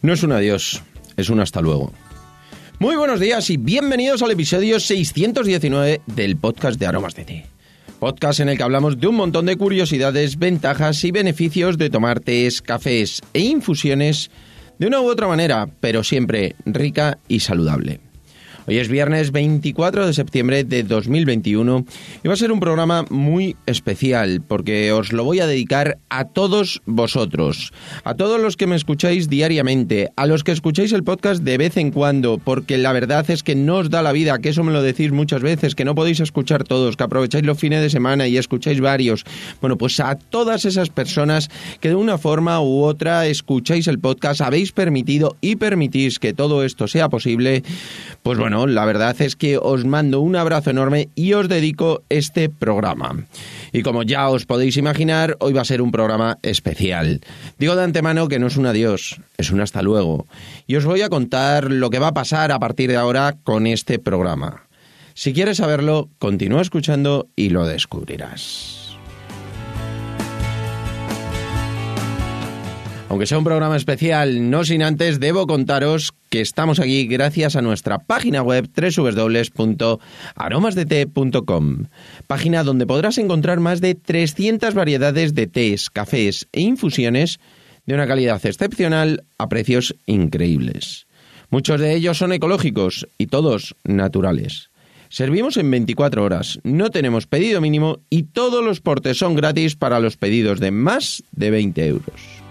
No es un adiós, es un hasta luego. Muy buenos días y bienvenidos al episodio 619 del podcast de Aromas de Té. Podcast en el que hablamos de un montón de curiosidades, ventajas y beneficios de tomar tés, cafés e infusiones de una u otra manera, pero siempre rica y saludable. Hoy es viernes 24 de septiembre de 2021 y va a ser un programa muy especial porque os lo voy a dedicar a todos vosotros, a todos los que me escucháis diariamente, a los que escucháis el podcast de vez en cuando, porque la verdad es que no os da la vida, que eso me lo decís muchas veces, que no podéis escuchar todos, que aprovecháis los fines de semana y escucháis varios. Bueno, pues a todas esas personas que de una forma u otra escucháis el podcast, habéis permitido y permitís que todo esto sea posible, pues bueno, la verdad es que os mando un abrazo enorme y os dedico este programa. Y como ya os podéis imaginar, hoy va a ser un programa especial. Digo de antemano que no es un adiós, es un hasta luego. Y os voy a contar lo que va a pasar a partir de ahora con este programa. Si quieres saberlo, continúa escuchando y lo descubrirás. Aunque sea un programa especial, no sin antes debo contaros que estamos aquí gracias a nuestra página web www.aromasdete.com, página donde podrás encontrar más de 300 variedades de tés, cafés e infusiones de una calidad excepcional a precios increíbles. Muchos de ellos son ecológicos y todos naturales. Servimos en 24 horas, no tenemos pedido mínimo y todos los portes son gratis para los pedidos de más de 20 euros.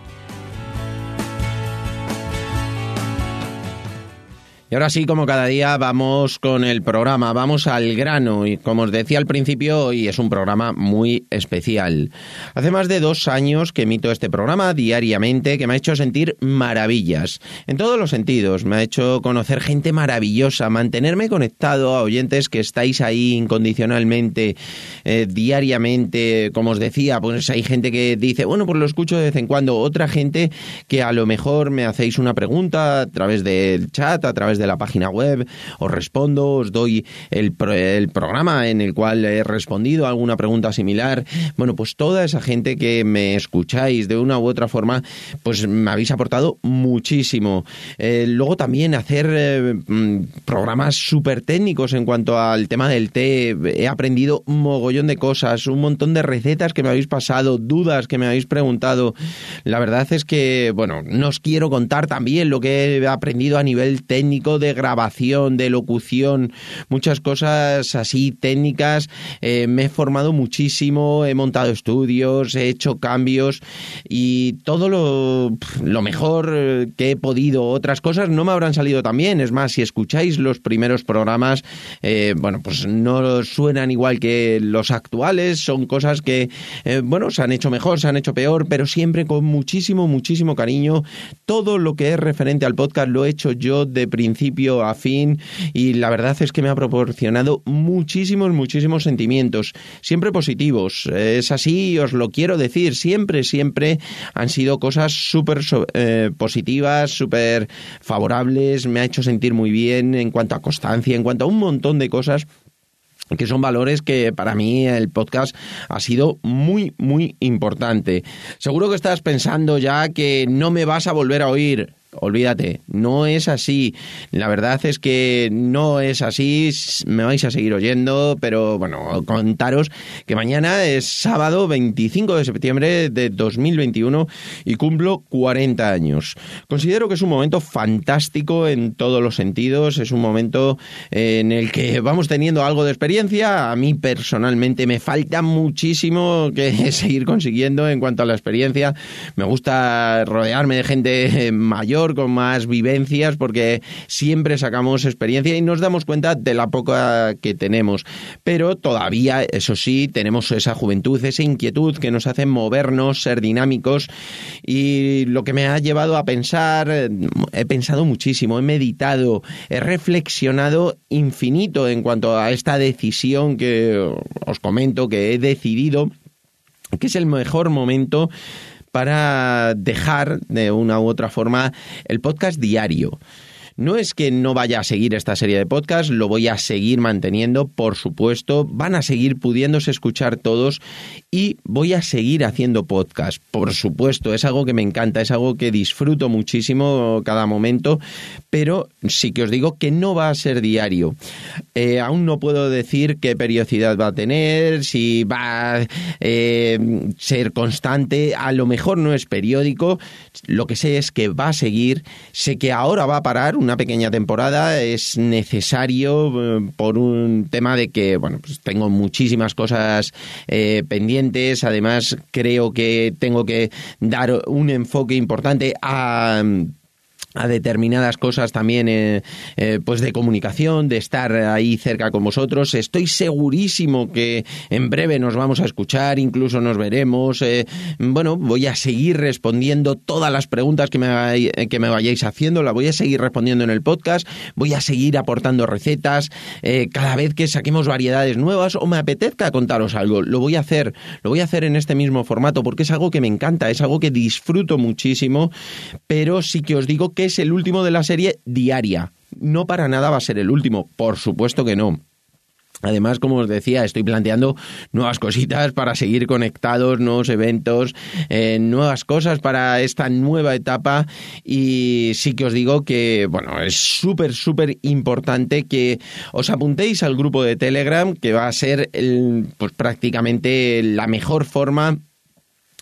Y ahora sí, como cada día, vamos con el programa, vamos al grano. Y como os decía al principio, hoy es un programa muy especial. Hace más de dos años que emito este programa diariamente, que me ha hecho sentir maravillas, en todos los sentidos. Me ha hecho conocer gente maravillosa, mantenerme conectado a oyentes que estáis ahí incondicionalmente, eh, diariamente. Como os decía, pues hay gente que dice, bueno, pues lo escucho de vez en cuando. Otra gente que a lo mejor me hacéis una pregunta a través del chat, a través de la página web, os respondo, os doy el, el programa en el cual he respondido a alguna pregunta similar. Bueno, pues toda esa gente que me escucháis de una u otra forma, pues me habéis aportado muchísimo. Eh, luego también hacer eh, mm, programas súper técnicos en cuanto al tema del té. He aprendido un mogollón de cosas, un montón de recetas que me habéis pasado, dudas que me habéis preguntado. La verdad es que, bueno, no os quiero contar también lo que he aprendido a nivel técnico de grabación, de locución, muchas cosas así técnicas. Eh, me he formado muchísimo, he montado estudios, he hecho cambios y todo lo, lo mejor que he podido. Otras cosas no me habrán salido tan bien. Es más, si escucháis los primeros programas, eh, bueno, pues no suenan igual que los actuales. Son cosas que, eh, bueno, se han hecho mejor, se han hecho peor, pero siempre con muchísimo, muchísimo cariño. Todo lo que es referente al podcast lo he hecho yo de principio principio a fin y la verdad es que me ha proporcionado muchísimos, muchísimos sentimientos, siempre positivos. Es así, os lo quiero decir, siempre, siempre han sido cosas súper eh, positivas, súper favorables, me ha hecho sentir muy bien en cuanto a constancia, en cuanto a un montón de cosas que son valores que para mí el podcast ha sido muy, muy importante. Seguro que estás pensando ya que no me vas a volver a oír olvídate, no es así. La verdad es que no es así, me vais a seguir oyendo, pero bueno, contaros que mañana es sábado 25 de septiembre de 2021 y cumplo 40 años. Considero que es un momento fantástico en todos los sentidos, es un momento en el que vamos teniendo algo de experiencia, a mí personalmente me falta muchísimo que seguir consiguiendo en cuanto a la experiencia, me gusta rodearme de gente mayor, con más vivencias, porque siempre sacamos experiencia y nos damos cuenta de la poca que tenemos. Pero todavía, eso sí, tenemos esa juventud, esa inquietud que nos hace movernos, ser dinámicos y lo que me ha llevado a pensar, he pensado muchísimo, he meditado, he reflexionado infinito en cuanto a esta decisión que os comento, que he decidido que es el mejor momento para dejar de una u otra forma el podcast diario. No es que no vaya a seguir esta serie de podcasts, lo voy a seguir manteniendo, por supuesto, van a seguir pudiéndose escuchar todos y voy a seguir haciendo podcast, por supuesto, es algo que me encanta, es algo que disfruto muchísimo cada momento, pero sí que os digo que no va a ser diario. Eh, aún no puedo decir qué periodicidad va a tener, si va a eh, ser constante, a lo mejor no es periódico, lo que sé es que va a seguir, sé que ahora va a parar una pequeña temporada, es necesario eh, por un tema de que, bueno, pues tengo muchísimas cosas pendientes, además creo que tengo que dar un enfoque importante a a determinadas cosas también eh, eh, pues de comunicación, de estar ahí cerca con vosotros. Estoy segurísimo que en breve nos vamos a escuchar, incluso nos veremos. Eh, bueno, voy a seguir respondiendo todas las preguntas que me, que me vayáis haciendo, las voy a seguir respondiendo en el podcast, voy a seguir aportando recetas cada vez que saquemos variedades nuevas o me apetezca contaros algo. Lo voy a hacer, lo voy a hacer en este mismo formato porque es algo que me encanta, es algo que disfruto muchísimo, pero sí que os digo que es el último de la serie diaria. No para nada va a ser el último, por supuesto que no. Además, como os decía, estoy planteando nuevas cositas para seguir conectados, nuevos eventos, eh, nuevas cosas para esta nueva etapa y sí que os digo que, bueno, es súper, súper importante que os apuntéis al grupo de Telegram, que va a ser pues prácticamente la mejor forma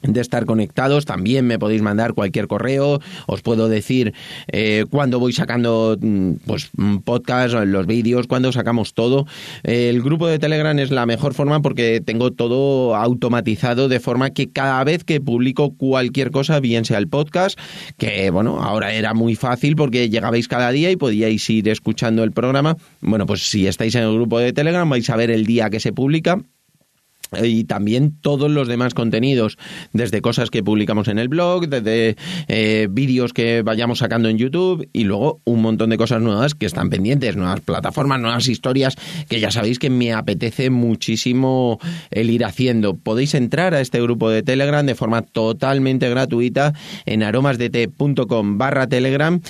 de estar conectados. También me podéis mandar cualquier correo. Os puedo decir eh, cuando voy sacando mm, pues podcast, los vídeos, cuando sacamos todo. el grupo de Telegram es la mejor forma porque tengo todo automatizado de forma que cada vez que publico cualquier cosa, bien sea el podcast, que bueno, ahora era muy fácil porque llegabais cada día y podíais ir escuchando el programa. Bueno, pues si estáis en el grupo de Telegram vais a ver el día que se publica y también todos los demás contenidos, desde cosas que publicamos en el blog, desde eh, vídeos que vayamos sacando en YouTube y luego un montón de cosas nuevas que están pendientes, nuevas plataformas, nuevas historias que ya sabéis que me apetece muchísimo el ir haciendo. Podéis entrar a este grupo de Telegram de forma totalmente gratuita en aromasdt.com barra Telegram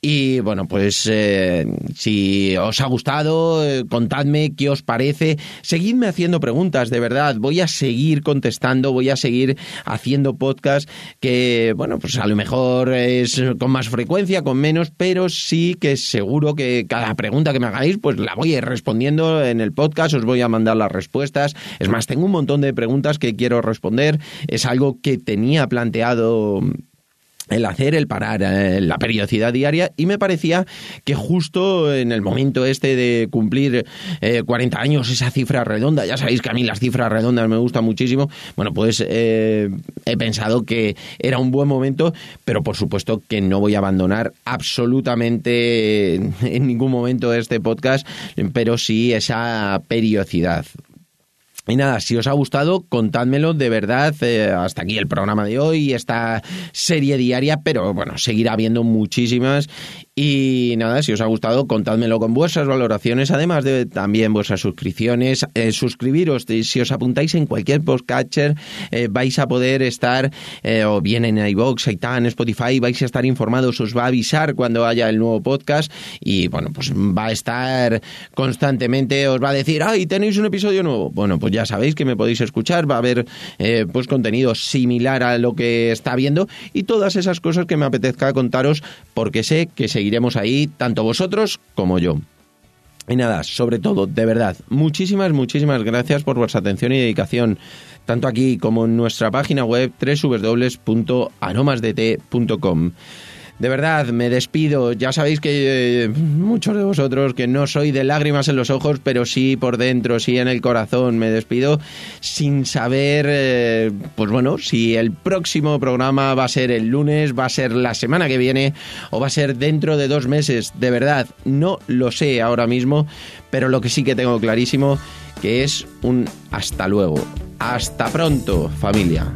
y bueno, pues eh, si os ha gustado, eh, contadme qué os parece, seguidme haciendo preguntas, de verdad voy a seguir contestando, voy a seguir haciendo podcast que, bueno, pues a lo mejor es con más frecuencia, con menos, pero sí que seguro que cada pregunta que me hagáis, pues la voy a ir respondiendo en el podcast, os voy a mandar las respuestas. Es más, tengo un montón de preguntas que quiero responder. Es algo que tenía planteado el hacer, el parar, eh, la periodicidad diaria y me parecía que justo en el momento este de cumplir 40 eh, años, esa cifra redonda, ya sabéis que a mí las cifras redondas me gustan muchísimo, bueno, pues eh, he pensado que era un buen momento, pero por supuesto que no voy a abandonar absolutamente en ningún momento este podcast, pero sí esa periodicidad. Y nada, si os ha gustado, contádmelo de verdad. Eh, hasta aquí el programa de hoy, esta serie diaria, pero bueno, seguirá habiendo muchísimas y nada, si os ha gustado, contádmelo con vuestras valoraciones, además de también vuestras suscripciones. Eh, suscribiros, si os apuntáis en cualquier podcatcher, eh, vais a poder estar, eh, o bien en iVoox, en Spotify, vais a estar informados, os va a avisar cuando haya el nuevo podcast y bueno, pues va a estar constantemente, os va a decir, ¡ay, tenéis un episodio nuevo! Bueno, pues ya sabéis que me podéis escuchar, va a haber pues contenido similar a lo que está viendo y todas esas cosas que me apetezca contaros porque sé que se seguiremos ahí, tanto vosotros como yo. Y nada, sobre todo, de verdad, muchísimas, muchísimas gracias por vuestra atención y dedicación, tanto aquí como en nuestra página web www.aromasdt.com. De verdad, me despido. Ya sabéis que eh, muchos de vosotros que no soy de lágrimas en los ojos, pero sí por dentro, sí en el corazón. Me despido sin saber, eh, pues bueno, si el próximo programa va a ser el lunes, va a ser la semana que viene o va a ser dentro de dos meses. De verdad, no lo sé ahora mismo, pero lo que sí que tengo clarísimo que es un hasta luego. Hasta pronto, familia.